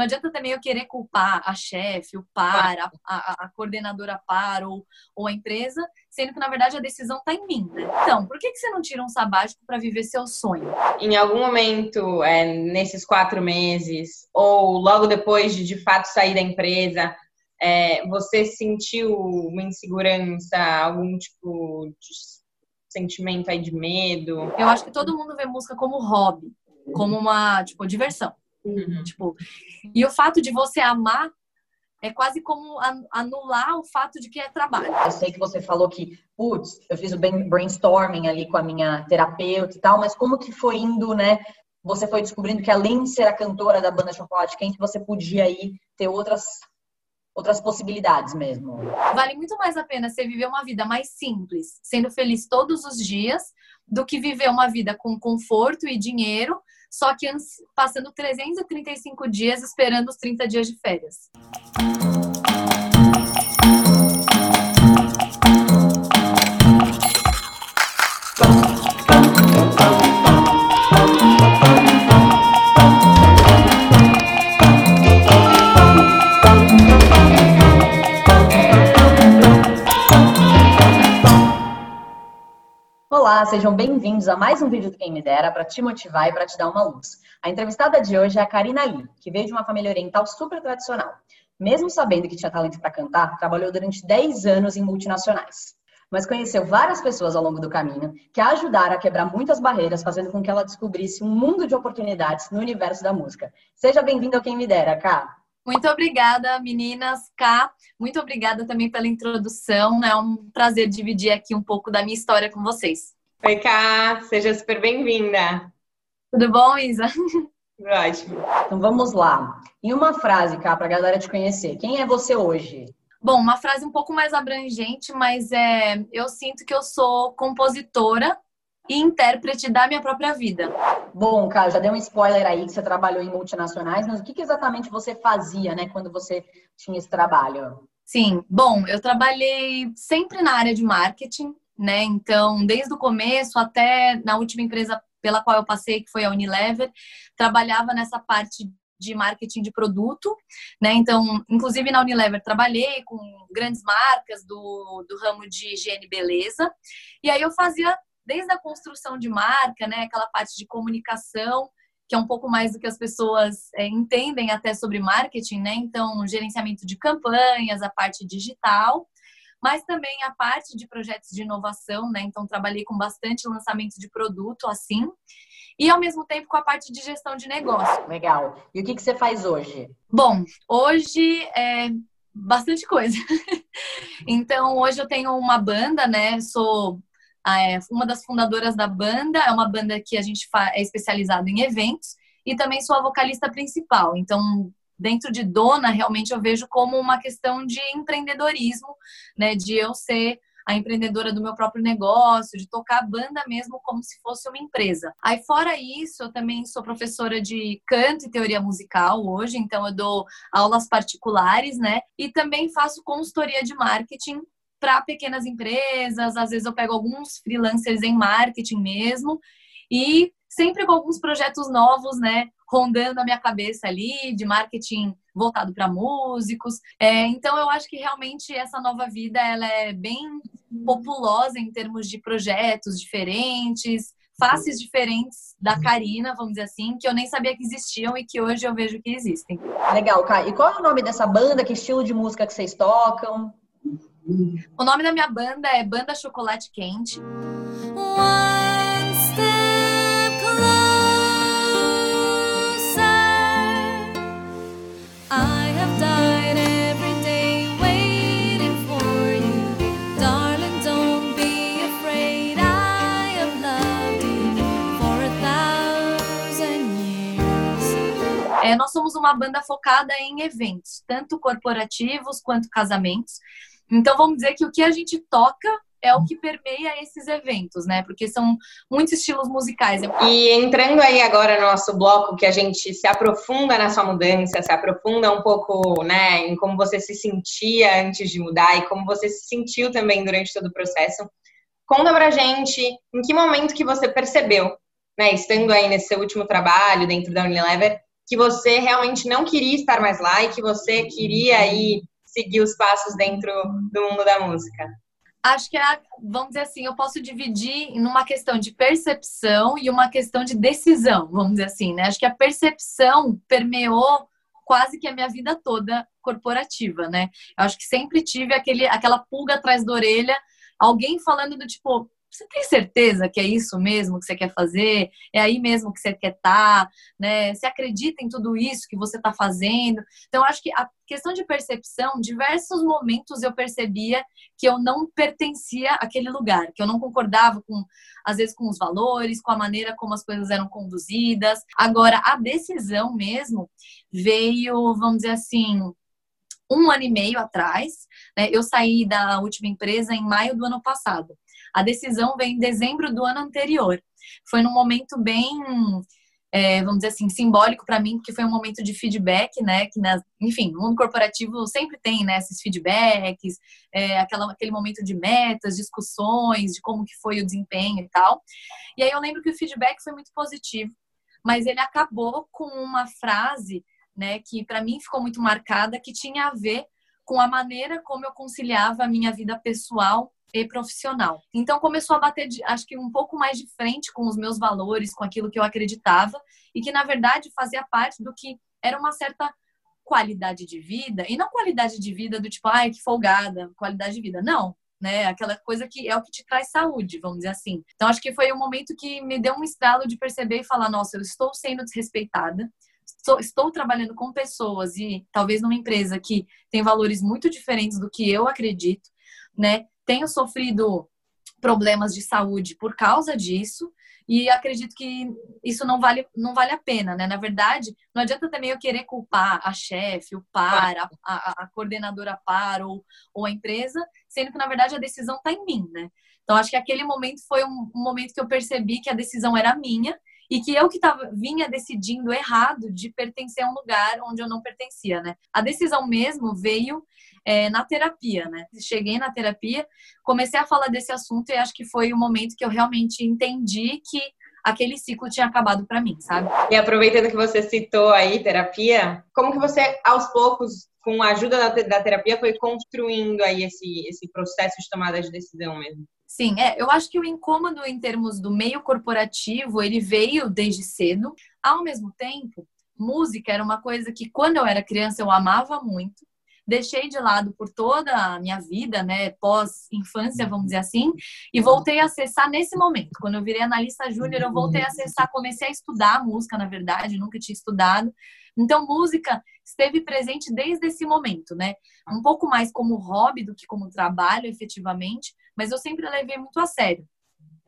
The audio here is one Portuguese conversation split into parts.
não adianta também eu querer culpar a chefe, o par, a, a, a, coordenadora par ou, ou a empresa, sendo que na verdade a decisão está em mim, né? Então, por que, que você não tira um sabático para viver seu sonho? Em algum momento, é, nesses quatro meses, ou logo depois de de fato sair da empresa, é, você sentiu uma insegurança, algum tipo de sentimento aí de medo? Eu acho que todo mundo vê música como hobby, como uma, tipo, diversão. Uhum. Tipo, e o fato de você amar é quase como anular o fato de que é trabalho. Eu sei que você falou que, putz, eu fiz o brainstorming ali com a minha terapeuta e tal, mas como que foi indo, né? Você foi descobrindo que além de ser a cantora da banda Chocolate Quente, você podia aí ter outras outras possibilidades mesmo. Vale muito mais a pena você viver uma vida mais simples, sendo feliz todos os dias, do que viver uma vida com conforto e dinheiro, só que passando 335 dias esperando os 30 dias de férias. Olá, sejam bem-vindos a mais um vídeo do Quem Me Dera para te motivar e para te dar uma luz. A entrevistada de hoje é a Karina Lee, que veio de uma família oriental super tradicional. Mesmo sabendo que tinha talento para cantar, trabalhou durante 10 anos em multinacionais. Mas conheceu várias pessoas ao longo do caminho que a ajudaram a quebrar muitas barreiras, fazendo com que ela descobrisse um mundo de oportunidades no universo da música. Seja bem-vinda ao Quem Me Dera, Ká. Muito obrigada, meninas. Ká, muito obrigada também pela introdução. É um prazer dividir aqui um pouco da minha história com vocês. Oi, Ká, seja super bem-vinda. Tudo bom, Isa? Ótimo. Então vamos lá. Em uma frase, Ká, para a galera te conhecer, quem é você hoje? Bom, uma frase um pouco mais abrangente, mas é, eu sinto que eu sou compositora e intérprete da minha própria vida. Bom, Ká, já deu um spoiler aí que você trabalhou em multinacionais, mas o que, que exatamente você fazia, né, quando você tinha esse trabalho? Sim, bom, eu trabalhei sempre na área de marketing, né? Então, desde o começo até na última empresa pela qual eu passei, que foi a Unilever, trabalhava nessa parte de marketing de produto, né? Então, inclusive na Unilever trabalhei com grandes marcas do, do ramo de higiene e beleza. E aí eu fazia desde a construção de marca, né? Aquela parte de comunicação, que é um pouco mais do que as pessoas é, entendem até sobre marketing, né? Então, gerenciamento de campanhas, a parte digital mas também a parte de projetos de inovação, né? Então, trabalhei com bastante lançamento de produto assim, e ao mesmo tempo com a parte de gestão de negócio. Legal. E o que, que você faz hoje? Bom, hoje é bastante coisa. então, hoje eu tenho uma banda, né? Sou é, uma das fundadoras da banda, é uma banda que a gente é especializado em eventos e também sou a vocalista principal. Então, dentro de dona, realmente eu vejo como uma questão de empreendedorismo, né? De eu ser a empreendedora do meu próprio negócio, de tocar a banda mesmo como se fosse uma empresa. Aí, fora isso, eu também sou professora de canto e teoria musical hoje, então eu dou aulas particulares, né? E também faço consultoria de marketing para pequenas empresas, às vezes eu pego alguns freelancers em marketing mesmo, e sempre com alguns projetos novos, né? Rondando a minha cabeça ali, de marketing voltado para músicos. É, então, eu acho que realmente essa nova vida ela é bem populosa em termos de projetos diferentes, faces diferentes da Karina, vamos dizer assim, que eu nem sabia que existiam e que hoje eu vejo que existem. Legal, Kai. E qual é o nome dessa banda? Que estilo de música que vocês tocam? O nome da minha banda é Banda Chocolate Quente. Nós somos uma banda focada em eventos, tanto corporativos quanto casamentos. Então, vamos dizer que o que a gente toca é o que permeia esses eventos, né? Porque são muitos estilos musicais. E entrando aí agora no nosso bloco, que a gente se aprofunda na sua mudança, se aprofunda um pouco, né, em como você se sentia antes de mudar e como você se sentiu também durante todo o processo. Conta pra gente em que momento que você percebeu, né, estando aí nesse seu último trabalho dentro da Unilever, que você realmente não queria estar mais lá e que você queria aí seguir os passos dentro do mundo da música? Acho que, é, vamos dizer assim, eu posso dividir em uma questão de percepção e uma questão de decisão, vamos dizer assim, né? Acho que a percepção permeou quase que a minha vida toda corporativa, né? Eu acho que sempre tive aquele, aquela pulga atrás da orelha, alguém falando do tipo, você tem certeza que é isso mesmo que você quer fazer? É aí mesmo que você quer estar? Tá, né? Você acredita em tudo isso que você está fazendo? Então, acho que a questão de percepção, diversos momentos eu percebia que eu não pertencia àquele lugar, que eu não concordava com, às vezes, com os valores, com a maneira como as coisas eram conduzidas. Agora, a decisão mesmo veio, vamos dizer assim, um ano e meio atrás. Né? Eu saí da última empresa em maio do ano passado. A decisão veio em dezembro do ano anterior. Foi num momento bem, é, vamos dizer assim, simbólico para mim, porque foi um momento de feedback, né? Que, nas, enfim, no mundo corporativo sempre tem né, esses feedbacks, é, aquela, aquele momento de metas, discussões, de como que foi o desempenho e tal. E aí eu lembro que o feedback foi muito positivo, mas ele acabou com uma frase, né, que para mim ficou muito marcada, que tinha a ver com a maneira como eu conciliava a minha vida pessoal profissional. Então começou a bater, de, acho que um pouco mais de frente com os meus valores, com aquilo que eu acreditava e que na verdade fazia parte do que era uma certa qualidade de vida e não qualidade de vida do tipo, ai, que folgada, qualidade de vida, não. Né, aquela coisa que é o que te traz saúde, vamos dizer assim. Então, acho que foi um momento que me deu um estalo de perceber e falar: nossa, eu estou sendo desrespeitada, estou, estou trabalhando com pessoas e talvez numa empresa que tem valores muito diferentes do que eu acredito, né? Tenho sofrido problemas de saúde por causa disso e acredito que isso não vale, não vale a pena, né? Na verdade, não adianta também eu querer culpar a chefe, o par, a, a, a, coordenadora par ou, ou a empresa, sendo que na verdade a decisão está em mim, né? Então acho que aquele momento foi um, um momento que eu percebi que a decisão era minha e que eu que tava, vinha decidindo errado de pertencer a um lugar onde eu não pertencia, né? A decisão mesmo veio é, na terapia, né? Cheguei na terapia, comecei a falar desse assunto e acho que foi o momento que eu realmente entendi que aquele ciclo tinha acabado para mim, sabe? E aproveitando que você citou aí terapia, como que você aos poucos com a ajuda da, terapia foi construindo aí esse esse processo de tomada de decisão mesmo? Sim, é, eu acho que o incômodo em termos do meio corporativo, ele veio desde cedo. Ao mesmo tempo, música era uma coisa que quando eu era criança eu amava muito. Deixei de lado por toda a minha vida, né, pós-infância, vamos dizer assim, e voltei a acessar nesse momento. Quando eu virei analista júnior, eu voltei a acessar, comecei a estudar música, na verdade, nunca tinha estudado. Então, música esteve presente desde esse momento, né? Um pouco mais como hobby do que como trabalho, efetivamente, mas eu sempre levei muito a sério.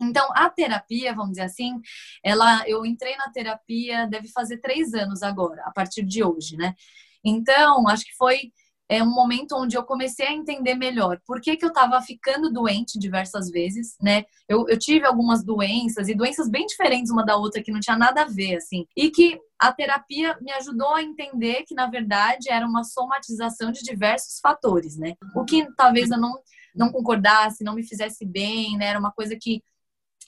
Então, a terapia, vamos dizer assim, ela, eu entrei na terapia, deve fazer três anos agora, a partir de hoje, né? Então, acho que foi é um momento onde eu comecei a entender melhor por que, que eu estava ficando doente diversas vezes, né? Eu, eu tive algumas doenças e doenças bem diferentes uma da outra que não tinha nada a ver, assim. E que a terapia me ajudou a entender que, na verdade, era uma somatização de diversos fatores, né? O que talvez eu não, não concordasse, não me fizesse bem, né? Era uma coisa que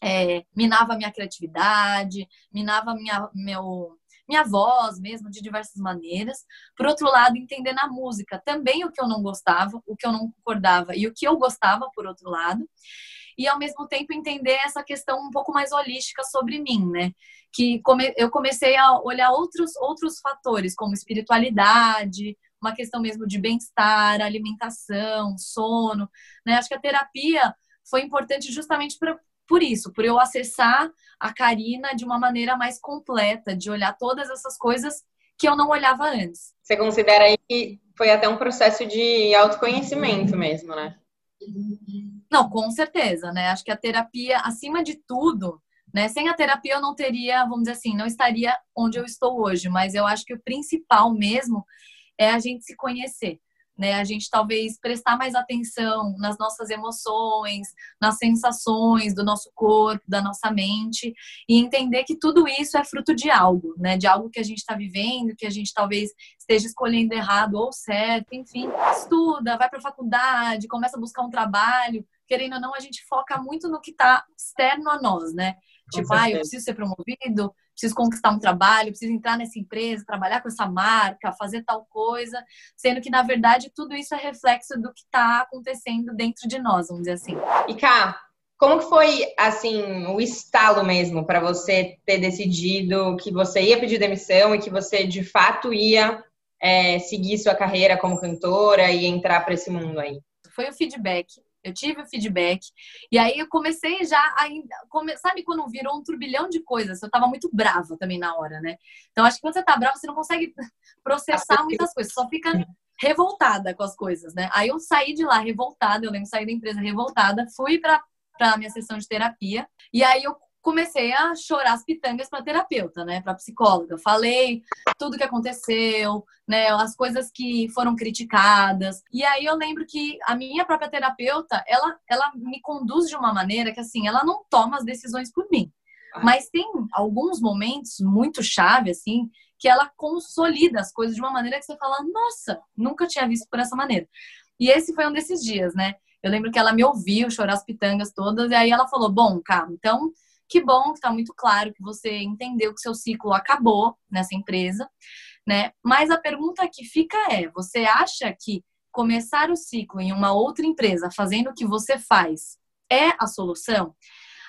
é, minava a minha criatividade, minava minha, meu, minha voz mesmo, de diversas maneiras. Por outro lado, entender na música também o que eu não gostava, o que eu não concordava e o que eu gostava, por outro lado. E ao mesmo tempo entender essa questão um pouco mais holística sobre mim, né? Que eu comecei a olhar outros, outros fatores, como espiritualidade, uma questão mesmo de bem-estar, alimentação, sono, né? Acho que a terapia foi importante justamente para por isso, por eu acessar a Karina de uma maneira mais completa, de olhar todas essas coisas que eu não olhava antes. Você considera aí que foi até um processo de autoconhecimento mesmo, né? Não, com certeza, né? Acho que a terapia, acima de tudo, né? Sem a terapia eu não teria, vamos dizer assim, não estaria onde eu estou hoje, mas eu acho que o principal mesmo é a gente se conhecer né? A gente talvez prestar mais atenção nas nossas emoções, nas sensações do nosso corpo, da nossa mente e entender que tudo isso é fruto de algo, né? De algo que a gente está vivendo, que a gente talvez esteja escolhendo errado ou certo, enfim. Estuda, vai para a faculdade, começa a buscar um trabalho, querendo ou não, a gente foca muito no que está externo a nós, né? Tipo, ah, eu preciso ser promovido, preciso conquistar um trabalho, preciso entrar nessa empresa, trabalhar com essa marca, fazer tal coisa, sendo que, na verdade, tudo isso é reflexo do que está acontecendo dentro de nós, vamos dizer assim. E cá, como que foi, assim, o estalo mesmo para você ter decidido que você ia pedir demissão e que você, de fato, ia é, seguir sua carreira como cantora e entrar para esse mundo aí? Foi o feedback eu tive o feedback. E aí eu comecei já ainda. Come, sabe quando virou um turbilhão de coisas? Eu tava muito brava também na hora, né? Então acho que quando você tá brava, você não consegue processar muitas coisas, só fica revoltada com as coisas, né? Aí eu saí de lá revoltada, eu lembro, saí da empresa revoltada, fui para para minha sessão de terapia. E aí eu comecei a chorar as pitangas para terapeuta, né, para psicóloga. Falei tudo que aconteceu, né, as coisas que foram criticadas. E aí eu lembro que a minha própria terapeuta, ela ela me conduz de uma maneira que assim, ela não toma as decisões por mim. Ah. Mas tem alguns momentos muito chave assim, que ela consolida as coisas de uma maneira que você fala: "Nossa, nunca tinha visto por essa maneira". E esse foi um desses dias, né? Eu lembro que ela me ouviu chorar as pitangas todas, e aí ela falou: Bom, cara, então que bom que está muito claro que você entendeu que seu ciclo acabou nessa empresa, né? Mas a pergunta que fica é: você acha que começar o ciclo em uma outra empresa, fazendo o que você faz, é a solução?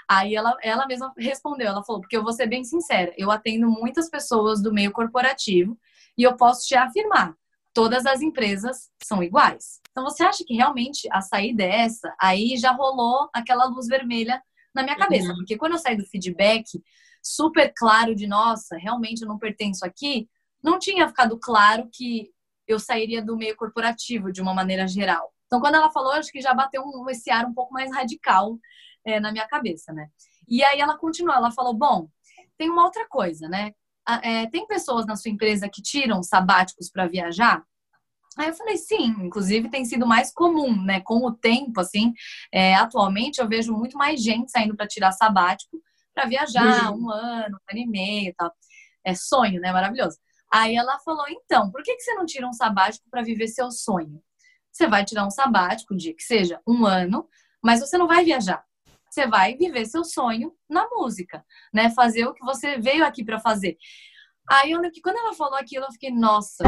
Aí ela, ela mesma respondeu, ela falou, porque eu vou ser bem sincera, eu atendo muitas pessoas do meio corporativo e eu posso te afirmar, todas as empresas são iguais. Então você acha que realmente a sair dessa, aí já rolou aquela luz vermelha na minha cabeça. Uhum. Porque quando eu saí do feedback super claro de, nossa, realmente eu não pertenço aqui, não tinha ficado claro que eu sairia do meio corporativo de uma maneira geral. Então, quando ela falou, acho que já bateu um, esse ar um pouco mais radical é, na minha cabeça, né? E aí ela continuou, ela falou, bom, tem uma outra coisa, né? É, tem pessoas na sua empresa que tiram sabáticos para viajar? Aí eu falei, sim, inclusive tem sido mais comum, né? Com o tempo, assim, é, atualmente eu vejo muito mais gente saindo para tirar sabático para viajar uhum. um ano, um ano e meio e tal. É sonho, né? Maravilhoso. Aí ela falou, então, por que, que você não tira um sabático para viver seu sonho? Você vai tirar um sabático de que seja um ano, mas você não vai viajar. Você vai viver seu sonho na música, né? Fazer o que você veio aqui para fazer. Aí eu lembro que quando ela falou aquilo, eu fiquei, nossa,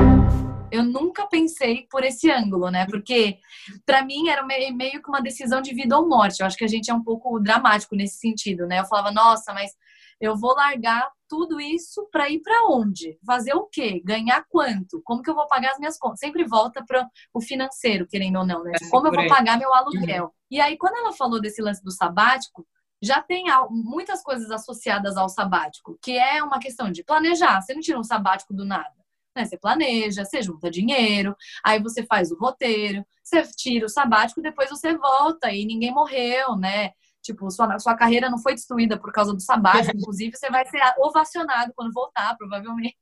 eu nunca pensei por esse ângulo, né? Porque para mim era meio que uma decisão de vida ou morte. Eu acho que a gente é um pouco dramático nesse sentido, né? Eu falava, nossa, mas eu vou largar tudo isso para ir para onde? Fazer o quê? Ganhar quanto? Como que eu vou pagar as minhas contas? Sempre volta para o financeiro, querendo ou não, né? É, Como eu vou pagar meu aluguel? Uhum. E aí, quando ela falou desse lance do sabático, já tem muitas coisas associadas ao sabático, que é uma questão de planejar. Você não tira um sabático do nada. Né? Você planeja, você junta dinheiro, aí você faz o roteiro, você tira o sabático, depois você volta e ninguém morreu, né? Tipo, sua, sua carreira não foi destruída por causa do sabático, inclusive você vai ser ovacionado quando voltar, provavelmente.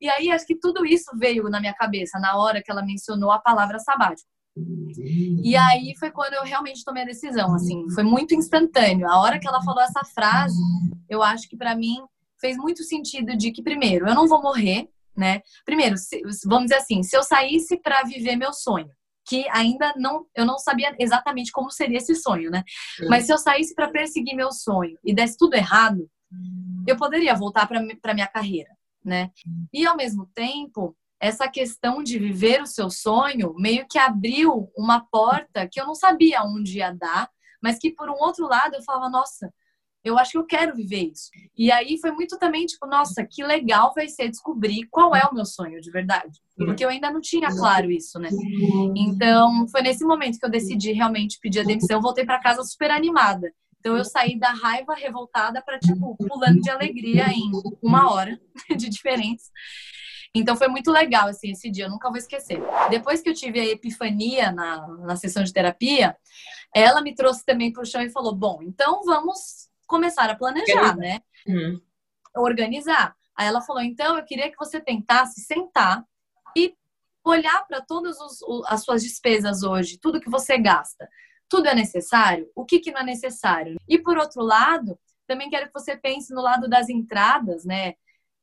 E aí, acho que tudo isso veio na minha cabeça na hora que ela mencionou a palavra sabático. E aí foi quando eu realmente tomei a decisão, assim, foi muito instantâneo. A hora que ela falou essa frase, eu acho que para mim fez muito sentido de que primeiro, eu não vou morrer, né? Primeiro, se, vamos dizer assim, se eu saísse para viver meu sonho, que ainda não, eu não sabia exatamente como seria esse sonho, né? Mas se eu saísse para perseguir meu sonho e desse tudo errado, eu poderia voltar para minha carreira, né? E ao mesmo tempo, essa questão de viver o seu sonho meio que abriu uma porta que eu não sabia onde ia dar, mas que por um outro lado eu falava, nossa, eu acho que eu quero viver isso. E aí foi muito também tipo, nossa, que legal vai ser descobrir qual é o meu sonho de verdade. Porque eu ainda não tinha claro isso, né? Então, foi nesse momento que eu decidi realmente pedir a demissão. Eu voltei para casa super animada. Então, eu saí da raiva revoltada para, tipo, pulando de alegria em uma hora de diferença. Então foi muito legal assim esse dia, eu nunca vou esquecer. Depois que eu tive a epifania na, na sessão de terapia, ela me trouxe também para o chão e falou: Bom, então vamos começar a planejar, né? Uhum. Organizar. Aí ela falou: então eu queria que você tentasse sentar e olhar para todas as suas despesas hoje, tudo que você gasta. Tudo é necessário? O que, que não é necessário? E por outro lado, também quero que você pense no lado das entradas, né?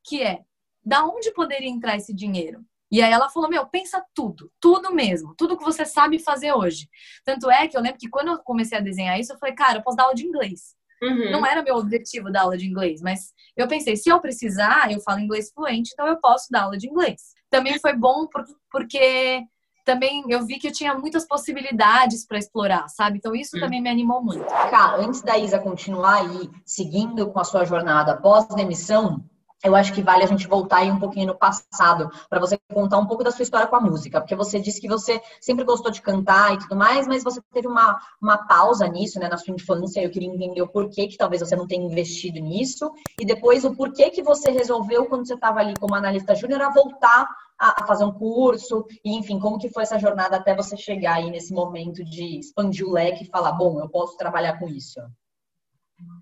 Que é da onde poderia entrar esse dinheiro? E aí ela falou: Meu, pensa tudo, tudo mesmo, tudo que você sabe fazer hoje. Tanto é que eu lembro que quando eu comecei a desenhar isso, eu falei: Cara, eu posso dar aula de inglês. Uhum. Não era meu objetivo dar aula de inglês, mas eu pensei: se eu precisar, eu falo inglês fluente, então eu posso dar aula de inglês. Também foi bom porque também eu vi que eu tinha muitas possibilidades para explorar, sabe? Então isso hum. também me animou muito. Cá, antes da Isa continuar aí seguindo com a sua jornada pós-demissão, eu acho que vale a gente voltar aí um pouquinho no passado, para você contar um pouco da sua história com a música, porque você disse que você sempre gostou de cantar e tudo mais, mas você teve uma, uma pausa nisso, né, na sua infância, eu queria entender o porquê que talvez você não tenha investido nisso, e depois o porquê que você resolveu, quando você estava ali como analista júnior, a voltar a, a, fazer um curso, e enfim, como que foi essa jornada até você chegar aí nesse momento de expandir o leque e falar, bom, eu posso trabalhar com isso?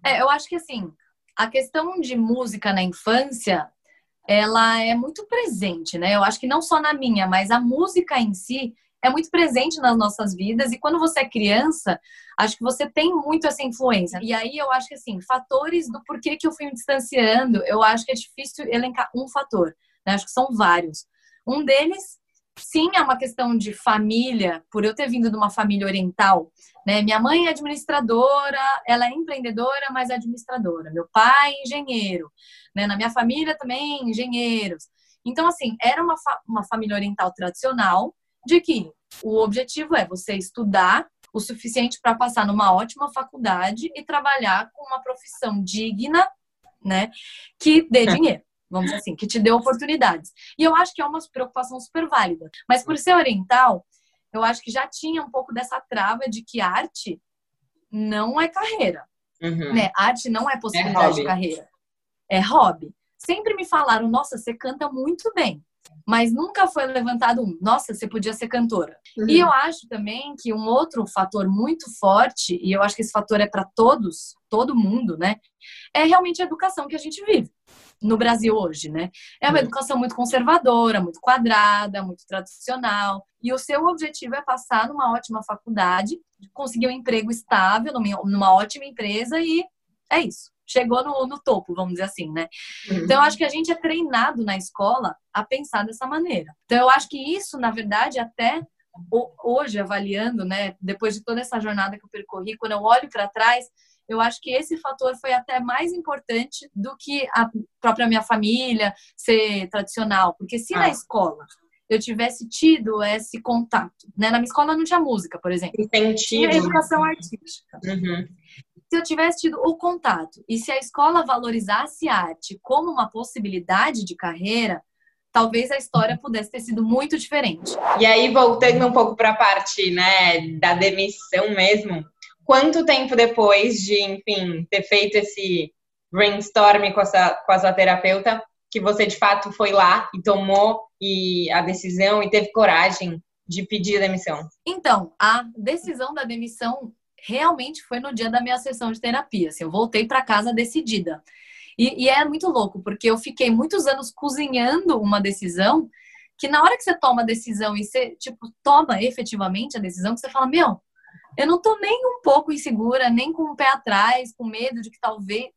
É, eu acho que assim, a questão de música na infância, ela é muito presente, né? Eu acho que não só na minha, mas a música em si é muito presente nas nossas vidas e quando você é criança, acho que você tem muito essa influência. E aí eu acho que assim, fatores do porquê que eu fui me distanciando, eu acho que é difícil elencar um fator, né? Acho que são vários. Um deles sim é uma questão de família, por eu ter vindo de uma família oriental, né? Minha mãe é administradora, ela é empreendedora, mas é administradora. Meu pai é engenheiro, né? Na minha família também engenheiros. Então assim, era uma, fa uma família oriental tradicional de que o objetivo é você estudar o suficiente para passar numa ótima faculdade e trabalhar com uma profissão digna, né, que dê dinheiro vamos dizer assim, que te deu oportunidades. E eu acho que é uma preocupação super válida. Mas por ser oriental, eu acho que já tinha um pouco dessa trava de que arte não é carreira. Uhum. Né? Arte não é possibilidade é de carreira. É hobby. Sempre me falaram, nossa, você canta muito bem. Mas nunca foi levantado um, nossa, você podia ser cantora. Uhum. E eu acho também que um outro fator muito forte, e eu acho que esse fator é para todos, todo mundo, né? É realmente a educação que a gente vive no Brasil hoje, né? É uma uhum. educação muito conservadora, muito quadrada, muito tradicional. E o seu objetivo é passar numa ótima faculdade, conseguir um emprego estável, numa ótima empresa e é isso. Chegou no, no topo, vamos dizer assim, né? Uhum. Então, eu acho que a gente é treinado na escola a pensar dessa maneira. Então, eu acho que isso, na verdade, até hoje, avaliando, né, depois de toda essa jornada que eu percorri, quando eu olho para trás, eu acho que esse fator foi até mais importante do que a própria minha família ser tradicional. Porque se ah. na escola eu tivesse tido esse contato, né? Na minha escola não tinha música, por exemplo. Incentivo. Tinha educação artística. Uhum. Se eu tivesse tido o contato e se a escola valorizasse a arte como uma possibilidade de carreira, talvez a história pudesse ter sido muito diferente. E aí, voltando um pouco para a parte né, da demissão mesmo, quanto tempo depois de, enfim, ter feito esse brainstorm com, essa, com a sua terapeuta, que você de fato foi lá e tomou e a decisão e teve coragem de pedir a demissão? Então, a decisão da demissão realmente foi no dia da minha sessão de terapia. Assim, eu voltei para casa decidida. E, e, é muito louco, porque eu fiquei muitos anos cozinhando uma decisão que na hora que você toma a decisão e você, tipo, toma efetivamente a decisão, que você fala, meu, eu não tô nem um pouco insegura, nem com o pé atrás, com medo de que talvez.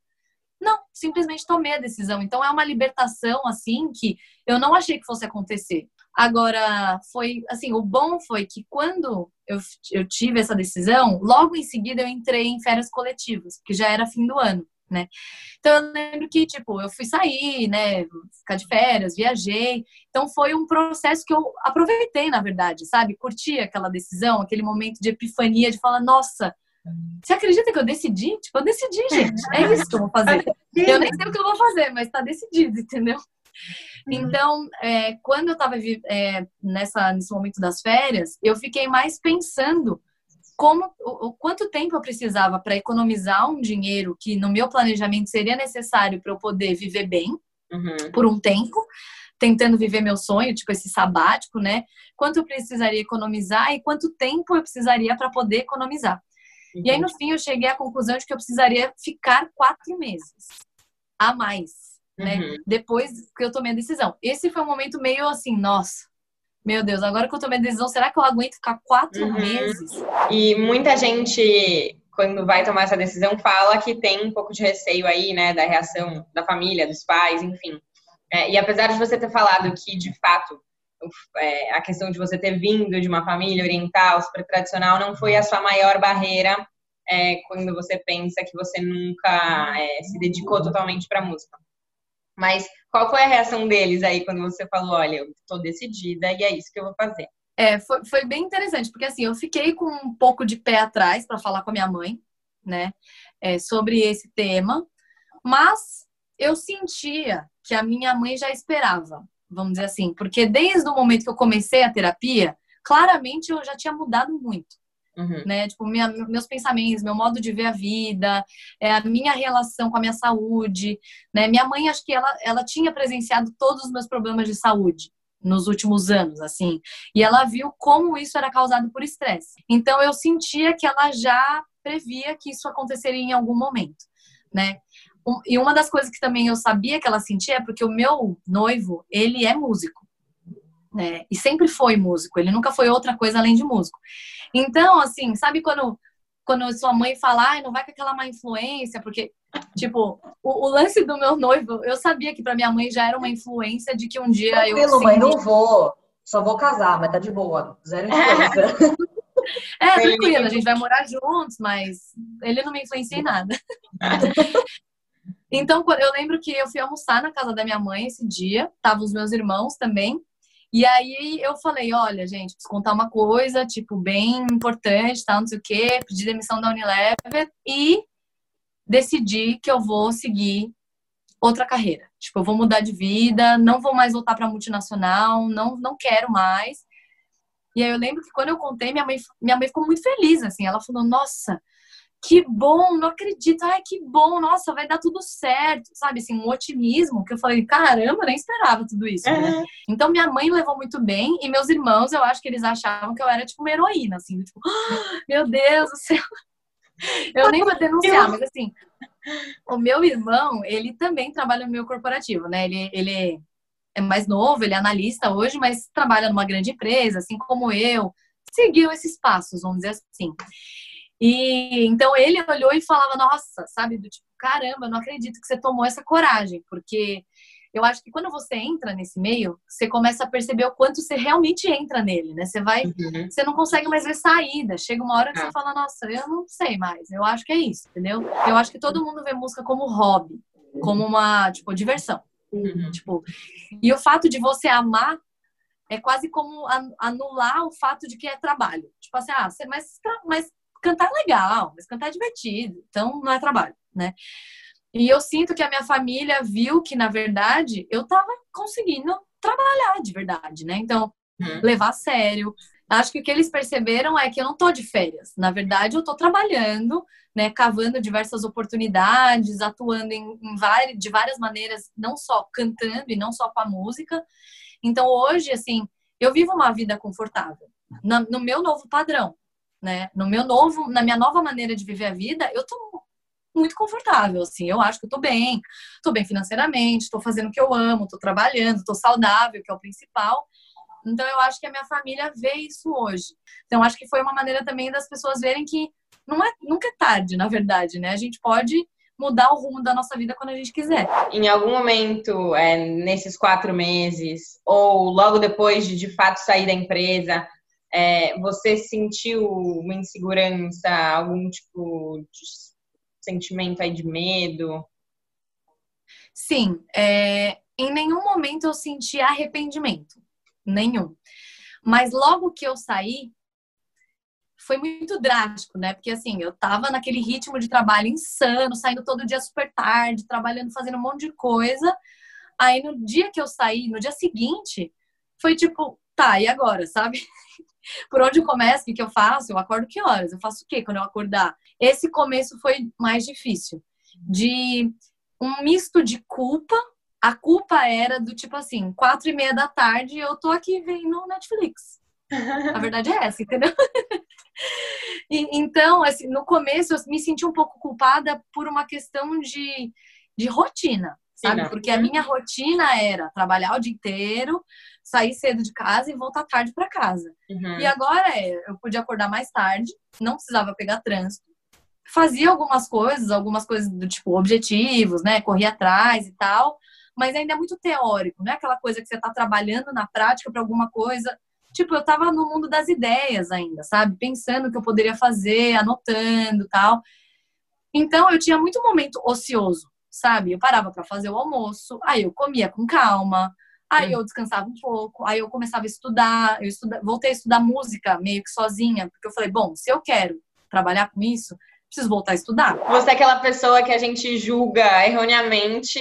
Não, simplesmente tomei a decisão. Então é uma libertação assim que eu não achei que fosse acontecer. Agora, foi assim, o bom foi que quando eu, eu tive essa decisão, logo em seguida eu entrei em férias coletivas, que já era fim do ano né? Então eu lembro que, tipo, eu fui sair, né, ficar de férias, viajei. Então foi um processo que eu aproveitei, na verdade, sabe? Curti aquela decisão, aquele momento de epifania, de falar, nossa, você acredita que eu decidi? Tipo, eu decidi, gente. É isso que eu vou fazer. Eu nem sei o que eu vou fazer, mas tá decidido, entendeu? Uhum. Então, é, quando eu estava é, nessa, nesse momento das férias, eu fiquei mais pensando como o, o quanto tempo eu precisava para economizar um dinheiro que no meu planejamento seria necessário para eu poder viver bem uhum. por um tempo, tentando viver meu sonho, tipo esse sabático, né? Quanto eu precisaria economizar e quanto tempo eu precisaria para poder economizar. Uhum. E aí no fim eu cheguei à conclusão de que eu precisaria ficar quatro meses a mais, né? Uhum. Depois que eu tomei a decisão. Esse foi um momento meio assim, nossa meu Deus, agora que eu tomei a decisão, será que eu aguento ficar quatro uhum. meses? E muita gente, quando vai tomar essa decisão, fala que tem um pouco de receio aí, né, da reação da família, dos pais, enfim. É, e apesar de você ter falado que, de fato, é, a questão de você ter vindo de uma família oriental super tradicional não foi a sua maior barreira é, quando você pensa que você nunca é, se dedicou totalmente para música. Mas qual foi a reação deles aí quando você falou, olha, eu estou decidida e é isso que eu vou fazer? É, foi, foi bem interessante, porque assim, eu fiquei com um pouco de pé atrás para falar com a minha mãe, né, é, sobre esse tema, mas eu sentia que a minha mãe já esperava, vamos dizer assim, porque desde o momento que eu comecei a terapia, claramente eu já tinha mudado muito. Uhum. Né? Tipo, minha, meus pensamentos, meu modo de ver a vida, é, a minha relação com a minha saúde, né? Minha mãe, acho que ela, ela tinha presenciado todos os meus problemas de saúde nos últimos anos, assim, e ela viu como isso era causado por estresse. Então, eu sentia que ela já previa que isso aconteceria em algum momento, né? E uma das coisas que também eu sabia que ela sentia é porque o meu noivo, ele é músico né? E sempre foi músico, ele nunca foi outra coisa além de músico. Então, assim, sabe quando, quando sua mãe fala, ai, não vai com aquela má influência, porque, tipo, o, o lance do meu noivo, eu sabia que para minha mãe já era uma influência de que um dia Tranquilo, eu. Tranquilo, mãe, não vou. Só vou casar, mas tá de boa. Zero influência. É, tranquilo, a gente vai morar juntos, mas ele não me influencia em nada. Então, eu lembro que eu fui almoçar na casa da minha mãe esse dia, tava os meus irmãos também. E aí eu falei, olha, gente, preciso contar uma coisa, tipo, bem importante, tal, não sei o quê, pedi demissão da Unilever e decidi que eu vou seguir outra carreira. Tipo, eu vou mudar de vida, não vou mais voltar para multinacional, não não quero mais. E aí eu lembro que quando eu contei, minha mãe, minha mãe ficou muito feliz, assim. Ela falou, nossa, que bom, não acredito, ai, que bom, nossa, vai dar tudo certo, sabe? Assim, um otimismo que eu falei, caramba, nem esperava tudo isso, né? Então, minha mãe levou muito bem e meus irmãos, eu acho que eles achavam que eu era, tipo, uma heroína, assim, tipo, oh, meu Deus do céu. Eu nem vou denunciar, mas assim, o meu irmão, ele também trabalha no meu corporativo, né? Ele, ele é mais novo, ele é analista hoje, mas trabalha numa grande empresa, assim como eu, seguiu esses passos, vamos dizer assim. E então ele olhou e falava, nossa, sabe, do tipo, caramba, não acredito que você tomou essa coragem, porque eu acho que quando você entra nesse meio, você começa a perceber o quanto você realmente entra nele, né? Você vai, uhum. você não consegue mais ver saída. Chega uma hora que você é. fala, nossa, eu não sei mais. Eu acho que é isso, entendeu? Eu acho que todo mundo vê música como hobby, como uma, tipo, diversão. Uhum. Tipo, e o fato de você amar é quase como anular o fato de que é trabalho. Tipo assim, ah, você, mas, mas cantar é legal, mas cantar é divertido, então não é trabalho, né? E eu sinto que a minha família viu que, na verdade, eu tava conseguindo trabalhar de verdade, né? Então, uhum. levar a sério. Acho que o que eles perceberam é que eu não tô de férias. Na verdade, eu tô trabalhando, né? Cavando diversas oportunidades, atuando em, em várias, de várias maneiras, não só cantando e não só com a música. Então, hoje, assim, eu vivo uma vida confortável, no meu novo padrão né? No meu novo, na minha nova maneira de viver a vida, eu tô muito confortável, assim. Eu acho que eu tô bem, tô bem financeiramente, tô fazendo o que eu amo, tô trabalhando, tô saudável, que é o principal. Então eu acho que a minha família vê isso hoje. Então acho que foi uma maneira também das pessoas verem que não é, nunca é tarde, na verdade, né? A gente pode mudar o rumo da nossa vida quando a gente quiser. Em algum momento, é, nesses quatro meses, ou logo depois de de fato sair da empresa, é, você sentiu uma insegurança, algum tipo de sentimento aí de medo? Sim, é, em nenhum momento eu senti arrependimento, nenhum. Mas logo que eu saí, foi muito drástico, né? Porque assim, eu tava naquele ritmo de trabalho insano, saindo todo dia super tarde, trabalhando, fazendo um monte de coisa. Aí no dia que eu saí, no dia seguinte, foi tipo, tá, e agora, sabe? Por onde eu começo, o que eu faço, eu acordo que horas, eu faço o quê quando eu acordar? Esse começo foi mais difícil, de um misto de culpa. A culpa era do tipo assim, quatro e meia da tarde eu tô aqui vendo Netflix. A verdade é essa, entendeu? e, então, assim, no começo eu me senti um pouco culpada por uma questão de, de rotina, sabe? Porque a minha rotina era trabalhar o dia inteiro, sair cedo de casa e voltar tarde para casa. Uhum. E agora é, eu podia acordar mais tarde, não precisava pegar trânsito, fazia algumas coisas, algumas coisas do tipo objetivos, né? Corria atrás e tal, mas ainda é muito teórico, não é aquela coisa que você está trabalhando na prática para alguma coisa. Tipo, eu estava no mundo das ideias ainda, sabe? Pensando o que eu poderia fazer, anotando tal. Então, eu tinha muito momento ocioso, sabe? Eu parava para fazer o almoço, aí eu comia com calma, aí eu descansava um pouco, aí eu começava a estudar, eu estuda... voltei a estudar música meio que sozinha, porque eu falei, bom, se eu quero trabalhar com isso, preciso voltar a estudar. Você é aquela pessoa que a gente julga erroneamente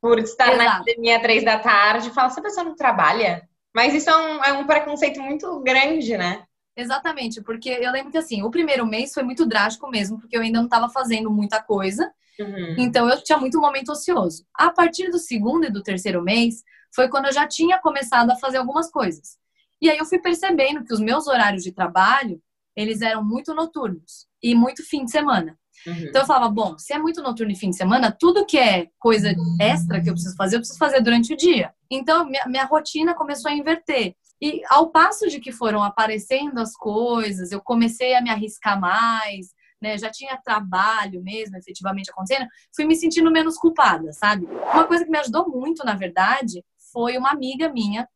por estar Exato. na academia três da tarde e fala, essa pessoa não trabalha? Mas isso é um, é um preconceito muito grande, né? Exatamente, porque eu lembro que assim, o primeiro mês foi muito drástico mesmo, porque eu ainda não estava fazendo muita coisa. Uhum. Então eu tinha muito momento ocioso. A partir do segundo e do terceiro mês, foi quando eu já tinha começado a fazer algumas coisas. E aí eu fui percebendo que os meus horários de trabalho, eles eram muito noturnos e muito fim de semana. Uhum. Então eu falava, bom, se é muito noturno e fim de semana, tudo que é coisa extra que eu preciso fazer, eu preciso fazer durante o dia. Então minha, minha rotina começou a inverter. E ao passo de que foram aparecendo as coisas, eu comecei a me arriscar mais, né? Já tinha trabalho mesmo, efetivamente acontecendo, fui me sentindo menos culpada, sabe? Uma coisa que me ajudou muito, na verdade, foi uma amiga minha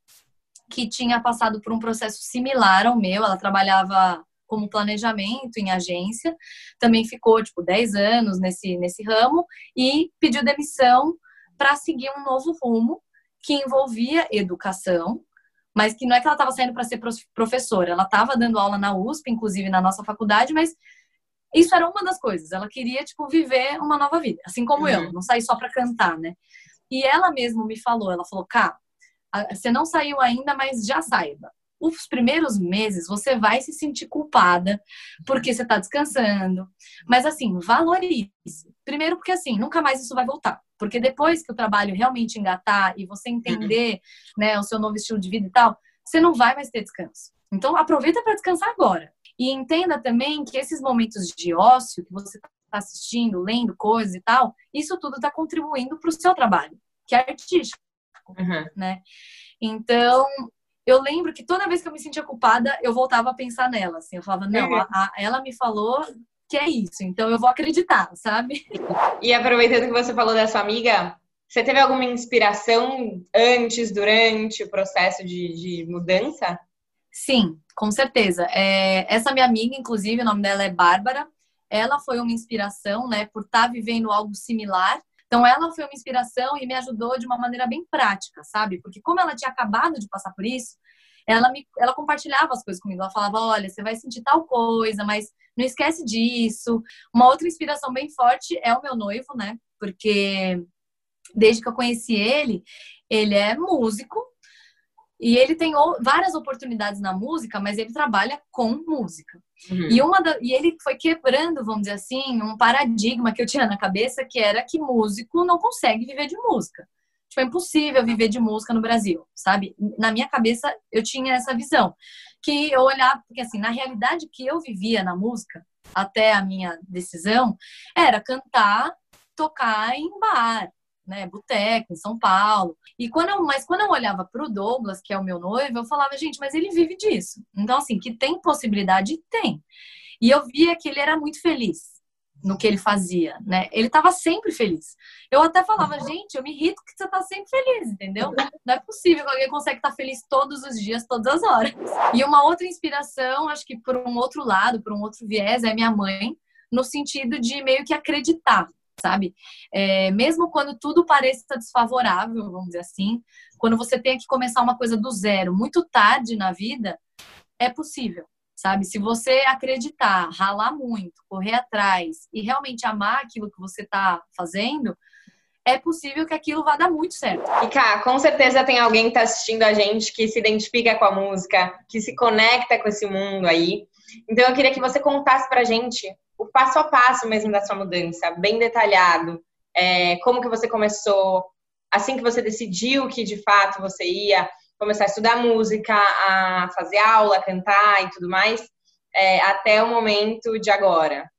que tinha passado por um processo similar ao meu. Ela trabalhava como planejamento em agência, também ficou tipo 10 anos nesse nesse ramo e pediu demissão para seguir um novo rumo que envolvia educação mas que não é que ela estava saindo para ser professora, ela estava dando aula na USP, inclusive na nossa faculdade, mas isso era uma das coisas. Ela queria tipo viver uma nova vida, assim como uhum. eu, não sair só para cantar, né? E ela mesma me falou, ela falou: "Cá, você não saiu ainda, mas já saiba. Os primeiros meses você vai se sentir culpada porque você está descansando, mas assim, valorize. Primeiro porque assim, nunca mais isso vai voltar. Porque depois que o trabalho realmente engatar e você entender uhum. né, o seu novo estilo de vida e tal, você não vai mais ter descanso. Então, aproveita para descansar agora. E entenda também que esses momentos de ócio que você está assistindo, lendo coisas e tal, isso tudo está contribuindo para o seu trabalho, que é artístico, uhum. né? Então, eu lembro que toda vez que eu me sentia culpada, eu voltava a pensar nela, assim, eu falava, não, uhum. a, a, ela me falou que é isso, então eu vou acreditar, sabe? E aproveitando que você falou da sua amiga, você teve alguma inspiração antes, durante o processo de, de mudança? Sim, com certeza. É, essa minha amiga, inclusive, o nome dela é Bárbara, ela foi uma inspiração, né, por estar tá vivendo algo similar. Então, ela foi uma inspiração e me ajudou de uma maneira bem prática, sabe? Porque como ela tinha acabado de passar por isso, ela me, ela compartilhava as coisas comigo. Ela falava, olha, você vai sentir tal coisa, mas não esquece disso. Uma outra inspiração bem forte é o meu noivo, né? Porque desde que eu conheci ele, ele é músico e ele tem várias oportunidades na música, mas ele trabalha com música. Uhum. E, uma da, e ele foi quebrando, vamos dizer assim, um paradigma que eu tinha na cabeça, que era que músico não consegue viver de música. Tipo, é impossível viver de música no Brasil, sabe? Na minha cabeça, eu tinha essa visão. Que eu olhava, porque assim, na realidade que eu vivia na música, até a minha decisão, era cantar, tocar em bar, né, boteco em São Paulo. E quando eu, mas quando eu olhava para o Douglas, que é o meu noivo, eu falava, gente, mas ele vive disso. Então, assim, que tem possibilidade, tem. E eu via que ele era muito feliz no que ele fazia, né? Ele estava sempre feliz. Eu até falava, gente, eu me irrito que você está sempre feliz, entendeu? Não é possível que alguém consegue estar tá feliz todos os dias, todas as horas. E uma outra inspiração, acho que por um outro lado, por um outro viés, é minha mãe, no sentido de meio que acreditar sabe? É, mesmo quando tudo pareça desfavorável, vamos dizer assim, quando você tem que começar uma coisa do zero muito tarde na vida, é possível, sabe? Se você acreditar, ralar muito, correr atrás e realmente amar aquilo que você está fazendo, é possível que aquilo vá dar muito certo. E, cá, com certeza tem alguém que está assistindo a gente que se identifica com a música, que se conecta com esse mundo aí. Então, eu queria que você contasse pra gente o passo a passo mesmo da sua mudança, bem detalhado. É, como que você começou, assim que você decidiu que de fato você ia começar a estudar música, a fazer aula, a cantar e tudo mais, é, até o momento de agora.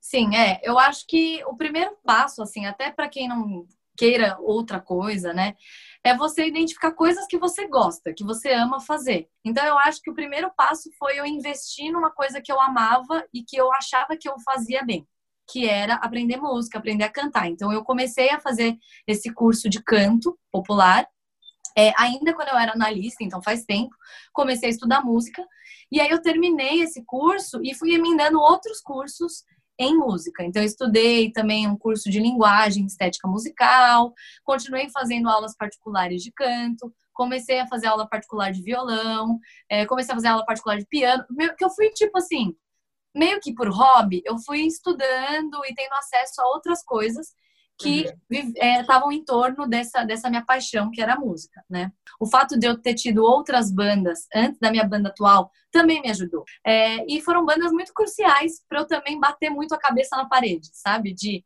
Sim, é. Eu acho que o primeiro passo, assim, até para quem não queira outra coisa, né? É você identificar coisas que você gosta, que você ama fazer. Então eu acho que o primeiro passo foi eu investir numa coisa que eu amava e que eu achava que eu fazia bem. que era aprender música, aprender a cantar. Então eu comecei a fazer esse curso de canto popular, é, ainda quando eu era analista, então faz tempo, comecei a estudar música. E aí eu terminei esse curso e fui emendando outros cursos em música. Então, estudei também um curso de linguagem, estética musical, continuei fazendo aulas particulares de canto, comecei a fazer aula particular de violão, é, comecei a fazer aula particular de piano, que eu fui tipo assim, meio que por hobby, eu fui estudando e tendo acesso a outras coisas que estavam uhum. é, em torno dessa, dessa minha paixão, que era a música, né? O fato de eu ter tido outras bandas antes da minha banda atual também me ajudou. É, e foram bandas muito cruciais para eu também bater muito a cabeça na parede, sabe? De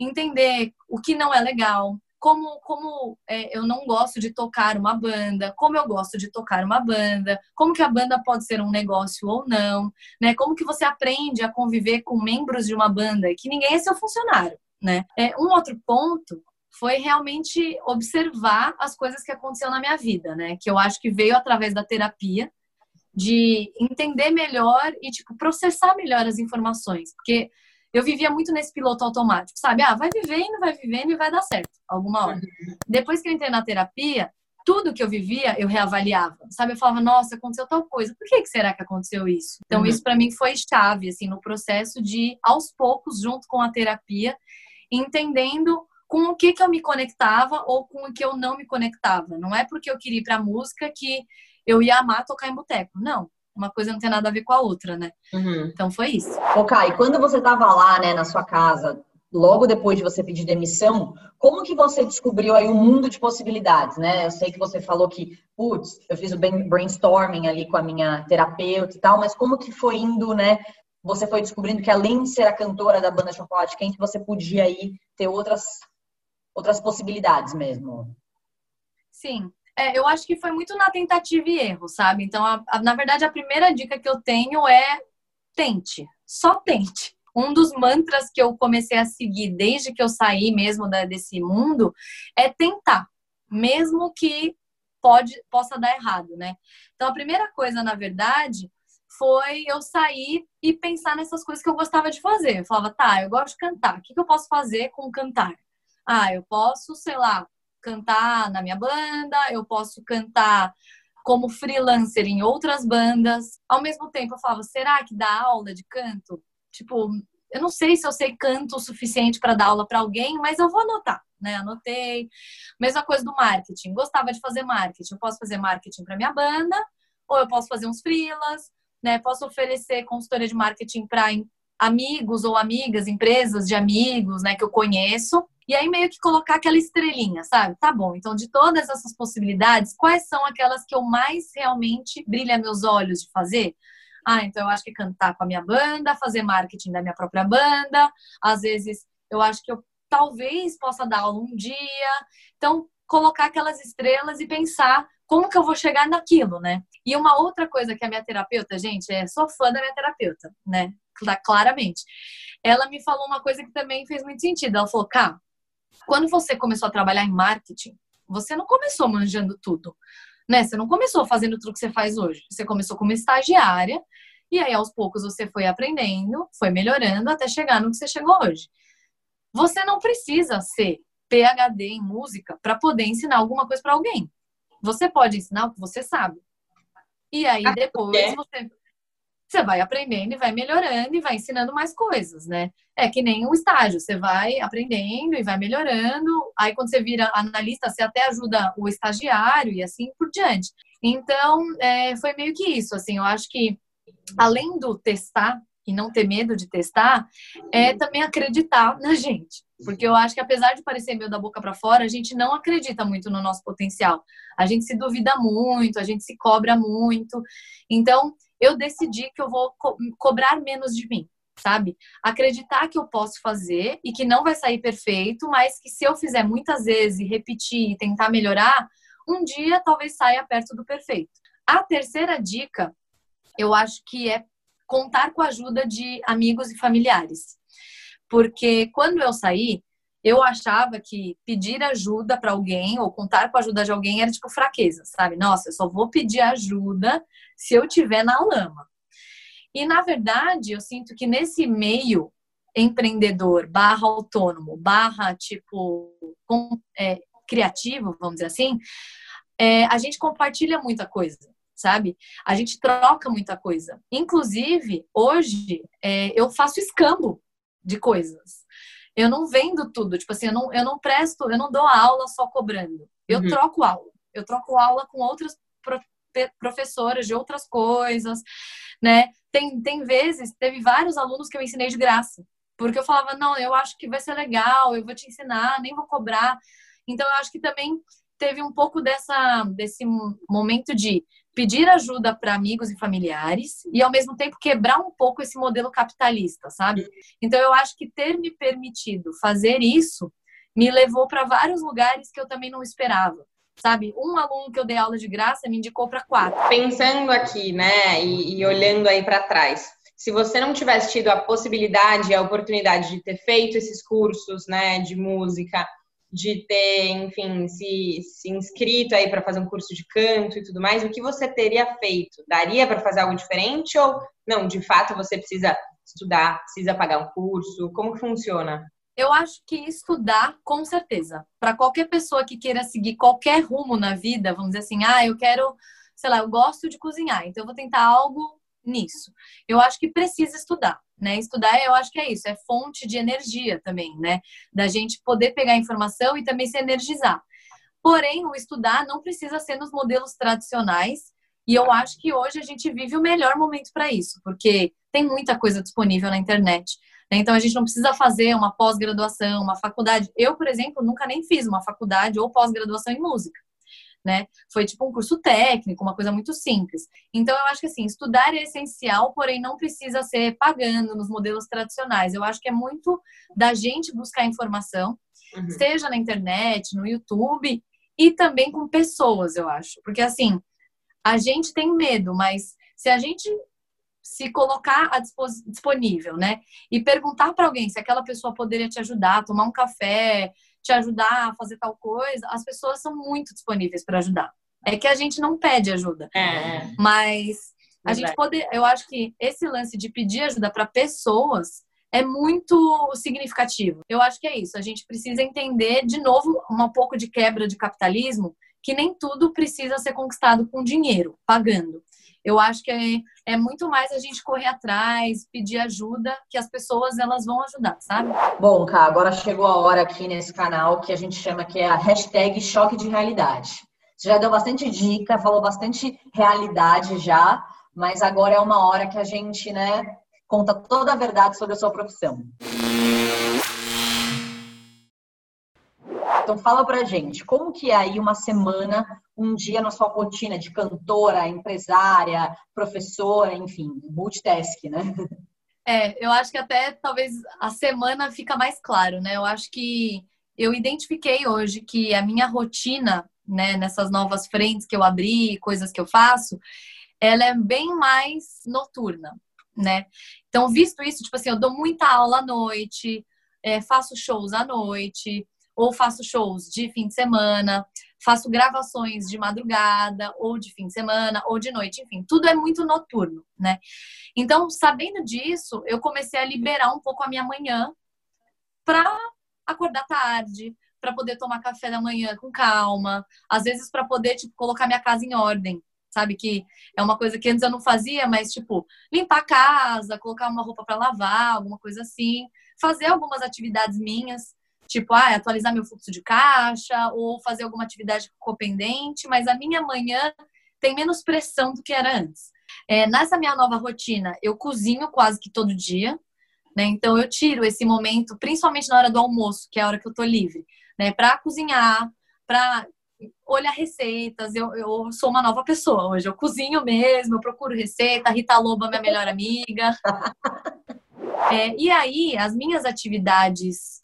entender o que não é legal, como, como é, eu não gosto de tocar uma banda, como eu gosto de tocar uma banda, como que a banda pode ser um negócio ou não, né? Como que você aprende a conviver com membros de uma banda que ninguém é seu funcionário né? É, um outro ponto foi realmente observar as coisas que aconteceram na minha vida, né? Que eu acho que veio através da terapia, de entender melhor e tipo processar melhor as informações, porque eu vivia muito nesse piloto automático, sabe? Ah, vai vivendo, vai vivendo e vai dar certo alguma hora. Depois que eu entrei na terapia, tudo que eu vivia eu reavaliava, sabe? Eu falava, nossa, aconteceu tal coisa, por que, que será que aconteceu isso? Então, uhum. isso para mim foi chave, assim, no processo de, aos poucos, junto com a terapia, entendendo com o que, que eu me conectava ou com o que eu não me conectava. Não é porque eu queria ir pra música que eu ia amar tocar em boteco. Não. Uma coisa não tem nada a ver com a outra, né? Uhum. Então foi isso. Ok, e quando você estava lá, né, na sua casa, logo depois de você pedir demissão, como que você descobriu aí um mundo de possibilidades, né? Eu sei que você falou que, putz, eu fiz o brainstorming ali com a minha terapeuta e tal, mas como que foi indo, né, você foi descobrindo que além de ser a cantora da banda Chocolate Quente, você podia aí ter outras, outras possibilidades mesmo. Sim. É, eu acho que foi muito na tentativa e erro, sabe? Então, a, a, na verdade, a primeira dica que eu tenho é tente. Só tente. Um dos mantras que eu comecei a seguir desde que eu saí mesmo da, desse mundo é tentar, mesmo que pode possa dar errado, né? Então, a primeira coisa, na verdade, foi eu sair e pensar nessas coisas que eu gostava de fazer. Eu falava, tá, eu gosto de cantar. O que, eu posso fazer com cantar? Ah, eu posso, sei lá, cantar na minha banda, eu posso cantar como freelancer em outras bandas. Ao mesmo tempo, eu falava, será que dá aula de canto? Tipo, eu não sei se eu sei canto o suficiente para dar aula para alguém, mas eu vou anotar, né? Anotei. Mesma coisa do marketing. Gostava de fazer marketing. Eu posso fazer marketing para minha banda, ou eu posso fazer uns freelas, né? Posso oferecer consultoria de marketing para amigos ou amigas, empresas de amigos, né, que eu conheço. E aí meio que colocar aquela estrelinha, sabe? Tá bom. Então, de todas essas possibilidades, quais são aquelas que eu mais realmente brilha meus olhos de fazer? Ah, então eu acho que cantar com a minha banda, fazer marketing da minha própria banda. Às vezes, eu acho que eu talvez possa dar aula um dia. Então, colocar aquelas estrelas e pensar como que eu vou chegar naquilo, né? E uma outra coisa que a minha terapeuta, gente, é sou fã da minha terapeuta, né? Claramente. Ela me falou uma coisa que também fez muito sentido. Ela falou, cá, quando você começou a trabalhar em marketing, você não começou manjando tudo, né? Você não começou fazendo tudo que você faz hoje. Você começou como estagiária e aí aos poucos você foi aprendendo, foi melhorando até chegar no que você chegou hoje. Você não precisa ser PhD em música para poder ensinar alguma coisa para alguém. Você pode ensinar o que você sabe. E aí depois você, você vai aprendendo e vai melhorando e vai ensinando mais coisas, né? É que nem um estágio, você vai aprendendo e vai melhorando. Aí quando você vira analista, você até ajuda o estagiário e assim por diante. Então, é, foi meio que isso, assim, eu acho que além do testar e não ter medo de testar, é também acreditar na gente. Porque eu acho que apesar de parecer meio da boca para fora, a gente não acredita muito no nosso potencial. A gente se duvida muito, a gente se cobra muito. Então, eu decidi que eu vou co cobrar menos de mim, sabe? Acreditar que eu posso fazer e que não vai sair perfeito, mas que se eu fizer muitas vezes, repetir e tentar melhorar, um dia talvez saia perto do perfeito. A terceira dica, eu acho que é contar com a ajuda de amigos e familiares. Porque quando eu saí, eu achava que pedir ajuda para alguém ou contar com a ajuda de alguém era tipo fraqueza, sabe? Nossa, eu só vou pedir ajuda se eu tiver na lama. E na verdade, eu sinto que nesse meio empreendedor, barra autônomo, barra tipo com, é, criativo, vamos dizer assim, é, a gente compartilha muita coisa, sabe? A gente troca muita coisa. Inclusive, hoje, é, eu faço escambo de coisas. Eu não vendo tudo, tipo assim, eu não, eu não presto, eu não dou aula só cobrando. Eu uhum. troco aula. Eu troco aula com outras professoras de outras coisas, né? Tem, tem vezes, teve vários alunos que eu ensinei de graça. Porque eu falava, não, eu acho que vai ser legal, eu vou te ensinar, nem vou cobrar. Então, eu acho que também teve um pouco dessa, desse momento de pedir ajuda para amigos e familiares e, ao mesmo tempo, quebrar um pouco esse modelo capitalista, sabe? Então, eu acho que ter me permitido fazer isso me levou para vários lugares que eu também não esperava sabe? Um aluno que eu dei aula de graça me indicou para quatro. Pensando aqui, né, e, e olhando aí para trás, se você não tivesse tido a possibilidade, a oportunidade de ter feito esses cursos, né, de música, de ter, enfim, se, se inscrito aí para fazer um curso de canto e tudo mais, o que você teria feito? Daria para fazer algo diferente ou não? De fato, você precisa estudar, precisa pagar um curso? Como funciona? Eu acho que estudar, com certeza. Para qualquer pessoa que queira seguir qualquer rumo na vida, vamos dizer assim, ah, eu quero, sei lá, eu gosto de cozinhar, então eu vou tentar algo nisso. Eu acho que precisa estudar, né? Estudar, eu acho que é isso, é fonte de energia também, né? Da gente poder pegar informação e também se energizar. Porém, o estudar não precisa ser nos modelos tradicionais, e eu acho que hoje a gente vive o melhor momento para isso, porque tem muita coisa disponível na internet. Né? Então a gente não precisa fazer uma pós-graduação, uma faculdade. Eu, por exemplo, nunca nem fiz uma faculdade ou pós-graduação em música. Né? Foi tipo um curso técnico, uma coisa muito simples. Então eu acho que assim, estudar é essencial, porém não precisa ser pagando nos modelos tradicionais. Eu acho que é muito da gente buscar informação, uhum. seja na internet, no YouTube e também com pessoas, eu acho. Porque assim, a gente tem medo, mas se a gente se colocar à disponível, né? E perguntar para alguém se aquela pessoa poderia te ajudar, tomar um café, te ajudar a fazer tal coisa, as pessoas são muito disponíveis para ajudar. É que a gente não pede ajuda. É. é. Mas a gente poder, eu acho que esse lance de pedir ajuda para pessoas é muito significativo. Eu acho que é isso. A gente precisa entender de novo um pouco de quebra de capitalismo, que nem tudo precisa ser conquistado com dinheiro, pagando. Eu acho que é, é muito mais a gente correr atrás, pedir ajuda, que as pessoas elas vão ajudar, sabe? Bom, Cá, agora chegou a hora aqui nesse canal que a gente chama que é a hashtag choque de realidade. Você já deu bastante dica, falou bastante realidade já, mas agora é uma hora que a gente, né, conta toda a verdade sobre a sua profissão. Então fala pra gente, como que é aí uma semana, um dia na sua rotina de cantora, empresária, professora, enfim, multitask, né? É, eu acho que até talvez a semana fica mais claro, né? Eu acho que eu identifiquei hoje que a minha rotina, né, nessas novas frentes que eu abri, coisas que eu faço, ela é bem mais noturna, né? Então, visto isso, tipo assim, eu dou muita aula à noite, é, faço shows à noite, ou faço shows de fim de semana, faço gravações de madrugada, ou de fim de semana, ou de noite, enfim, tudo é muito noturno, né? Então, sabendo disso, eu comecei a liberar um pouco a minha manhã para acordar tarde, para poder tomar café da manhã com calma, às vezes para poder tipo, colocar minha casa em ordem, sabe que é uma coisa que antes eu não fazia, mas tipo limpar a casa, colocar uma roupa para lavar, alguma coisa assim, fazer algumas atividades minhas tipo, ah, atualizar meu fluxo de caixa ou fazer alguma atividade copendente, mas a minha manhã tem menos pressão do que era antes. É, nessa minha nova rotina, eu cozinho quase que todo dia, né? Então eu tiro esse momento, principalmente na hora do almoço, que é a hora que eu tô livre, né? Para cozinhar, para olhar receitas. Eu, eu sou uma nova pessoa hoje. Eu cozinho mesmo, eu procuro receita. A Rita Loba, minha melhor amiga. É, e aí, as minhas atividades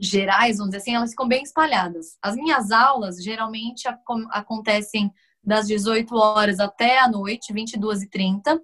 gerais, vamos dizer assim, elas ficam bem espalhadas. As minhas aulas geralmente acontecem das 18 horas até a noite, 22 e 30.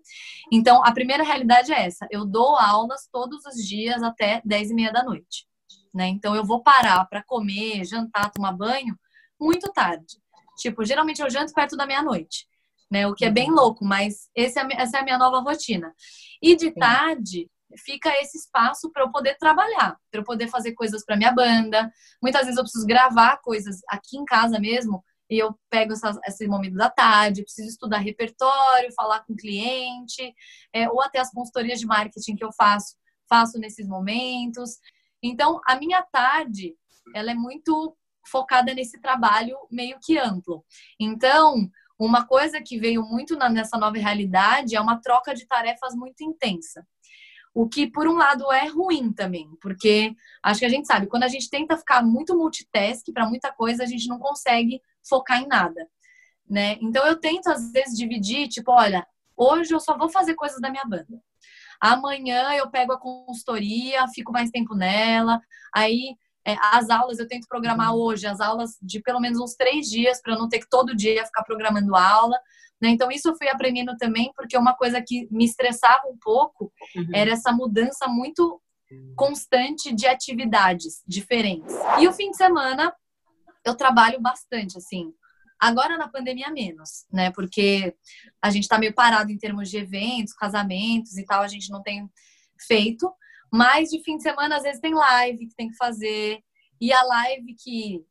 Então, a primeira realidade é essa. Eu dou aulas todos os dias até 10 e meia da noite. Né? Então, eu vou parar para comer, jantar, tomar banho muito tarde. Tipo, geralmente eu janto perto da meia-noite. Né? O que é bem louco, mas esse é, essa é a minha nova rotina. E de tarde, fica esse espaço para eu poder trabalhar, para eu poder fazer coisas para minha banda. Muitas vezes eu preciso gravar coisas aqui em casa mesmo, e eu pego essa, esse momento da tarde, preciso estudar repertório, falar com cliente, é, ou até as consultorias de marketing que eu faço, faço nesses momentos. Então, a minha tarde, ela é muito focada nesse trabalho meio que amplo. Então, uma coisa que veio muito nessa nova realidade é uma troca de tarefas muito intensa. O que, por um lado, é ruim também, porque acho que a gente sabe, quando a gente tenta ficar muito multitask para muita coisa, a gente não consegue focar em nada, né? Então, eu tento, às vezes, dividir, tipo, olha, hoje eu só vou fazer coisas da minha banda. Amanhã eu pego a consultoria, fico mais tempo nela, aí é, as aulas eu tento programar hoje, as aulas de pelo menos uns três dias, para não ter que todo dia ficar programando aula. Né? Então, isso eu fui aprendendo também, porque uma coisa que me estressava um pouco uhum. era essa mudança muito constante de atividades diferentes. E o fim de semana eu trabalho bastante, assim. Agora na pandemia menos, né? Porque a gente tá meio parado em termos de eventos, casamentos e tal, a gente não tem feito. Mas de fim de semana, às vezes, tem live que tem que fazer. E a live que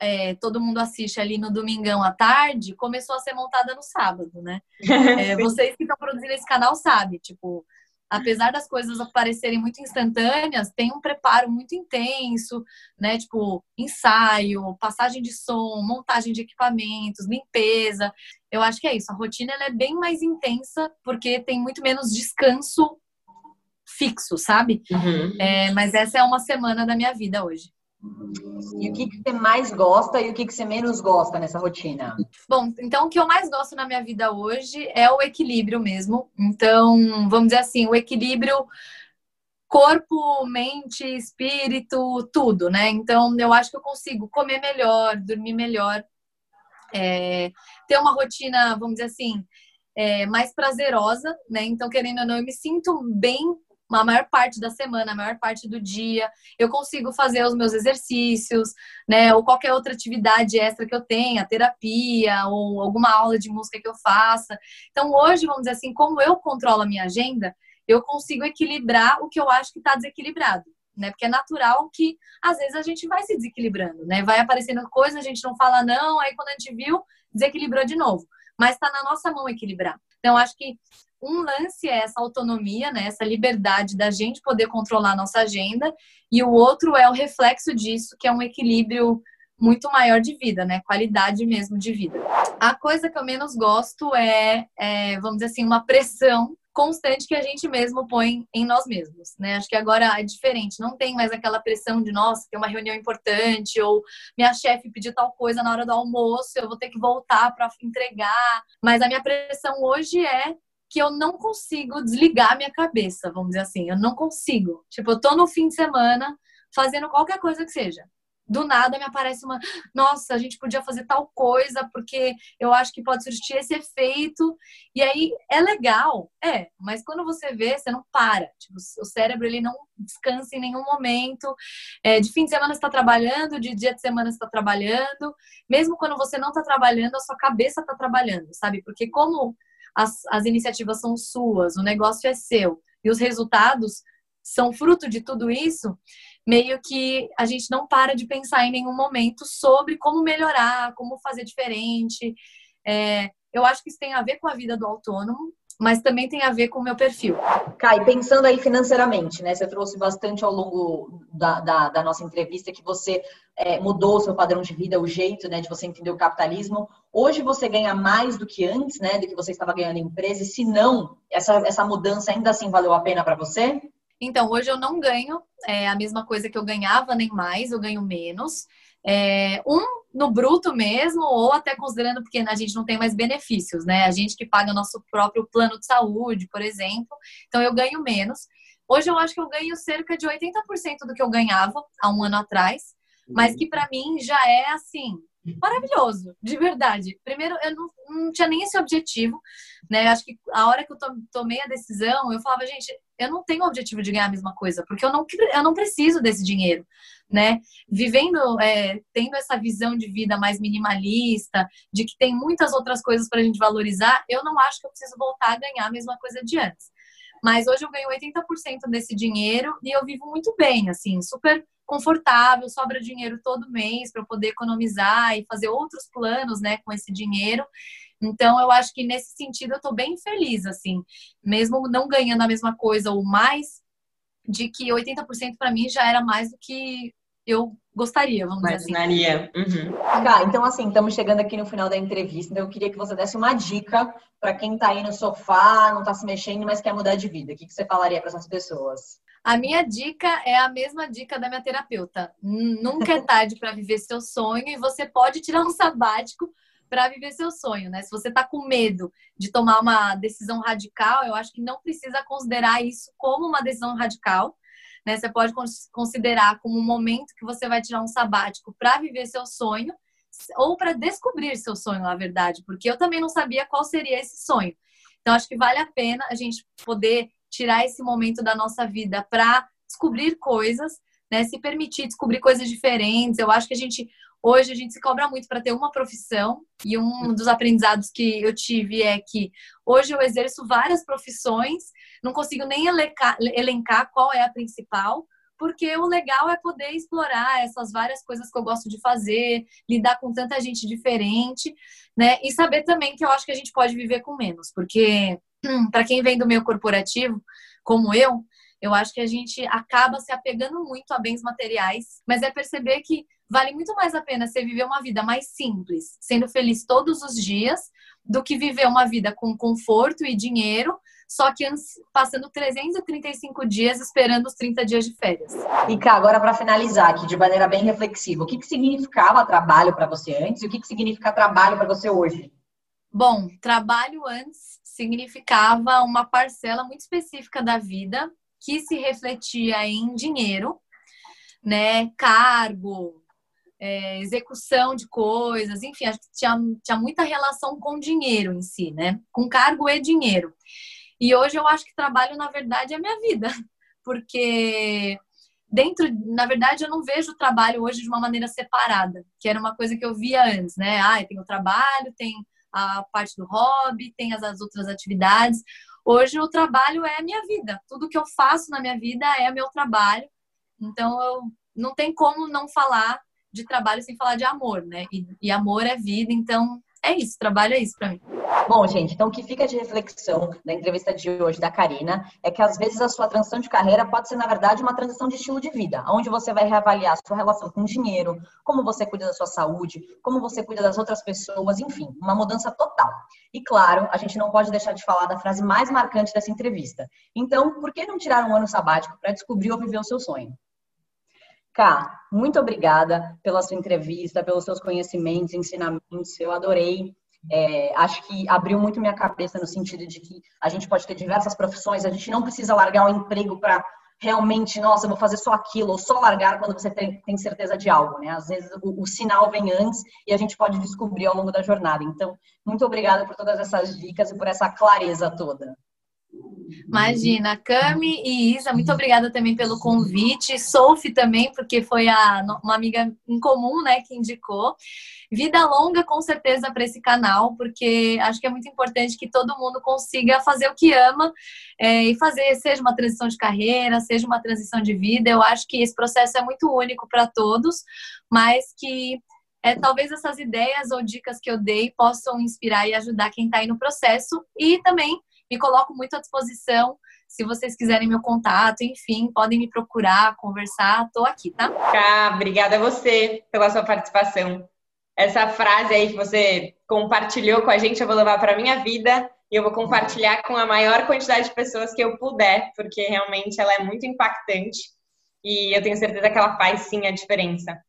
é, todo mundo assiste ali no domingão à tarde começou a ser montada no sábado, né? É, vocês que estão produzindo esse canal sabem, tipo, apesar das coisas parecerem muito instantâneas, tem um preparo muito intenso, né? Tipo, ensaio, passagem de som, montagem de equipamentos, limpeza. Eu acho que é isso. A rotina é bem mais intensa porque tem muito menos descanso fixo, sabe? Uhum. É, mas essa é uma semana da minha vida hoje. E o que, que você mais gosta e o que, que você menos gosta nessa rotina? Bom, então o que eu mais gosto na minha vida hoje é o equilíbrio mesmo. Então, vamos dizer assim, o equilíbrio corpo, mente, espírito, tudo, né? Então, eu acho que eu consigo comer melhor, dormir melhor, é, ter uma rotina, vamos dizer assim, é, mais prazerosa, né? Então, querendo ou não, eu me sinto bem a maior parte da semana, a maior parte do dia, eu consigo fazer os meus exercícios, né? Ou qualquer outra atividade extra que eu tenha, terapia, ou alguma aula de música que eu faça. Então, hoje, vamos dizer assim, como eu controlo a minha agenda, eu consigo equilibrar o que eu acho que está desequilibrado. Né? Porque é natural que às vezes a gente vai se desequilibrando, né? Vai aparecendo coisa, a gente não fala não, aí quando a gente viu, desequilibrou de novo. Mas está na nossa mão equilibrar. Então, acho que um lance é essa autonomia, né, essa liberdade da gente poder controlar a nossa agenda, e o outro é o reflexo disso, que é um equilíbrio muito maior de vida, né, qualidade mesmo de vida. A coisa que eu menos gosto é, é vamos dizer assim, uma pressão constante que a gente mesmo põe em nós mesmos, né? Acho que agora é diferente, não tem mais aquela pressão de, nossa, tem uma reunião importante, ou minha chefe pediu tal coisa na hora do almoço, eu vou ter que voltar para entregar. Mas a minha pressão hoje é que eu não consigo desligar minha cabeça, vamos dizer assim. Eu não consigo. Tipo, eu tô no fim de semana fazendo qualquer coisa que seja. Do nada me aparece uma, nossa, a gente podia fazer tal coisa porque eu acho que pode surtir esse efeito. E aí é legal, é, mas quando você vê, você não para. Tipo, o cérebro ele não descansa em nenhum momento. É, de fim de semana está trabalhando, de dia de semana está trabalhando. Mesmo quando você não está trabalhando, a sua cabeça está trabalhando, sabe? Porque como as, as iniciativas são suas, o negócio é seu e os resultados são fruto de tudo isso, meio que a gente não para de pensar em nenhum momento sobre como melhorar, como fazer diferente. É, eu acho que isso tem a ver com a vida do autônomo, mas também tem a ver com o meu perfil. Kai, pensando aí financeiramente, né? Você trouxe bastante ao longo da, da, da nossa entrevista que você é, mudou o seu padrão de vida, o jeito né, de você entender o capitalismo. Hoje você ganha mais do que antes, né? Do que você estava ganhando em empresa. E se não, essa, essa mudança ainda assim valeu a pena para você? Então, hoje eu não ganho é, a mesma coisa que eu ganhava, nem mais, eu ganho menos. É, um no bruto mesmo, ou até considerando porque a gente não tem mais benefícios, né? A gente que paga nosso próprio plano de saúde, por exemplo, então eu ganho menos. Hoje eu acho que eu ganho cerca de 80% do que eu ganhava há um ano atrás, mas que para mim já é assim, maravilhoso, de verdade. Primeiro, eu não, não, tinha nem esse objetivo, né? Acho que a hora que eu tomei a decisão, eu falava, gente, eu não tenho o objetivo de ganhar a mesma coisa, porque eu não, eu não preciso desse dinheiro, né? Vivendo, é, tendo essa visão de vida mais minimalista, de que tem muitas outras coisas para a gente valorizar, eu não acho que eu preciso voltar a ganhar a mesma coisa de antes. Mas hoje eu ganho 80% desse dinheiro e eu vivo muito bem, assim, super confortável, sobra dinheiro todo mês para poder economizar e fazer outros planos, né, com esse dinheiro. Então, eu acho que nesse sentido eu estou bem feliz, assim, mesmo não ganhando a mesma coisa ou mais, de que 80% para mim já era mais do que eu gostaria, vamos Imaginaria. dizer assim. Uhum. Tá, então assim, estamos chegando aqui no final da entrevista, então eu queria que você desse uma dica para quem está aí no sofá, não está se mexendo, mas quer mudar de vida. O que, que você falaria para essas pessoas? A minha dica é a mesma dica da minha terapeuta. Nunca é tarde para viver seu sonho e você pode tirar um sabático para viver seu sonho, né? Se você está com medo de tomar uma decisão radical, eu acho que não precisa considerar isso como uma decisão radical. Né? Você pode considerar como um momento que você vai tirar um sabático para viver seu sonho ou para descobrir seu sonho, na verdade, porque eu também não sabia qual seria esse sonho. Então, acho que vale a pena a gente poder tirar esse momento da nossa vida para descobrir coisas, né? Se permitir descobrir coisas diferentes. Eu acho que a gente Hoje a gente se cobra muito para ter uma profissão e um dos aprendizados que eu tive é que hoje eu exerço várias profissões, não consigo nem elencar, elencar qual é a principal, porque o legal é poder explorar essas várias coisas que eu gosto de fazer, lidar com tanta gente diferente, né? E saber também que eu acho que a gente pode viver com menos, porque para quem vem do meio corporativo, como eu, eu acho que a gente acaba se apegando muito a bens materiais, mas é perceber que vale muito mais a pena você viver uma vida mais simples, sendo feliz todos os dias, do que viver uma vida com conforto e dinheiro, só que passando 335 dias esperando os 30 dias de férias. E cá, agora para finalizar aqui de maneira bem reflexiva, o que, que significava trabalho para você antes e o que, que significa trabalho para você hoje? Bom, trabalho antes significava uma parcela muito específica da vida que se refletia em dinheiro, né, cargo, é, execução de coisas, enfim, acho que tinha, tinha muita relação com dinheiro em si, né? Com cargo e dinheiro. E hoje eu acho que trabalho, na verdade, é a minha vida, porque dentro, na verdade, eu não vejo o trabalho hoje de uma maneira separada, que era uma coisa que eu via antes, né? Ah, tem o trabalho, tem a parte do hobby, tem as, as outras atividades. Hoje o trabalho é a minha vida. Tudo que eu faço na minha vida é meu trabalho. Então eu não tem como não falar de trabalho sem falar de amor, né? E, e amor é vida, então é isso, trabalho é isso para mim. Bom, gente, então o que fica de reflexão da entrevista de hoje da Karina é que às vezes a sua transição de carreira pode ser, na verdade, uma transição de estilo de vida, onde você vai reavaliar a sua relação com o dinheiro, como você cuida da sua saúde, como você cuida das outras pessoas, enfim, uma mudança total. E claro, a gente não pode deixar de falar da frase mais marcante dessa entrevista. Então, por que não tirar um ano sabático para descobrir ou viver o seu sonho? Cá, muito obrigada pela sua entrevista, pelos seus conhecimentos, ensinamentos. Eu adorei. É, acho que abriu muito minha cabeça no sentido de que a gente pode ter diversas profissões, a gente não precisa largar o um emprego para realmente, nossa, vou fazer só aquilo, ou só largar quando você tem, tem certeza de algo, né? Às vezes o, o, sinal vem antes e a gente pode descobrir ao longo da jornada. Então, muito obrigada por todas essas dicas e por essa clareza toda. Imagina, Cami e Isa, muito obrigada também pelo convite. Sophie também, porque foi a, uma amiga em comum, né, que indicou. Vida longa, com certeza, para esse canal, porque acho que é muito importante que todo mundo consiga fazer o que ama é, e fazer, seja uma transição de carreira, seja uma transição de vida. Eu acho que esse processo é muito único para todos, mas que é, talvez essas ideias ou dicas que eu dei possam inspirar e ajudar quem está aí no processo e também me coloco muito à disposição. Se vocês quiserem meu contato, enfim, podem me procurar, conversar, tô aqui, tá? Ah, obrigada a você pela sua participação. Essa frase aí que você compartilhou com a gente, eu vou levar para minha vida e eu vou compartilhar com a maior quantidade de pessoas que eu puder, porque realmente ela é muito impactante e eu tenho certeza que ela faz sim a diferença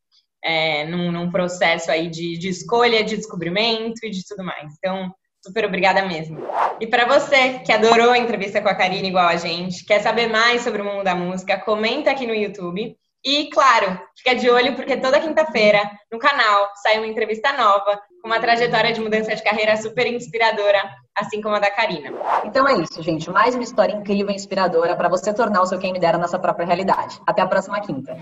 é, num, num, processo aí de, de escolha, de descobrimento e de tudo mais. Então, Super obrigada mesmo. E para você que adorou a entrevista com a Karine igual a gente, quer saber mais sobre o mundo da música, comenta aqui no YouTube. E, claro, fica de olho porque toda quinta-feira no canal sai uma entrevista nova com uma trajetória de mudança de carreira super inspiradora, assim como a da Karina. Então é isso, gente. Mais uma história incrível e inspiradora para você tornar o seu quem me dera na sua própria realidade. Até a próxima quinta.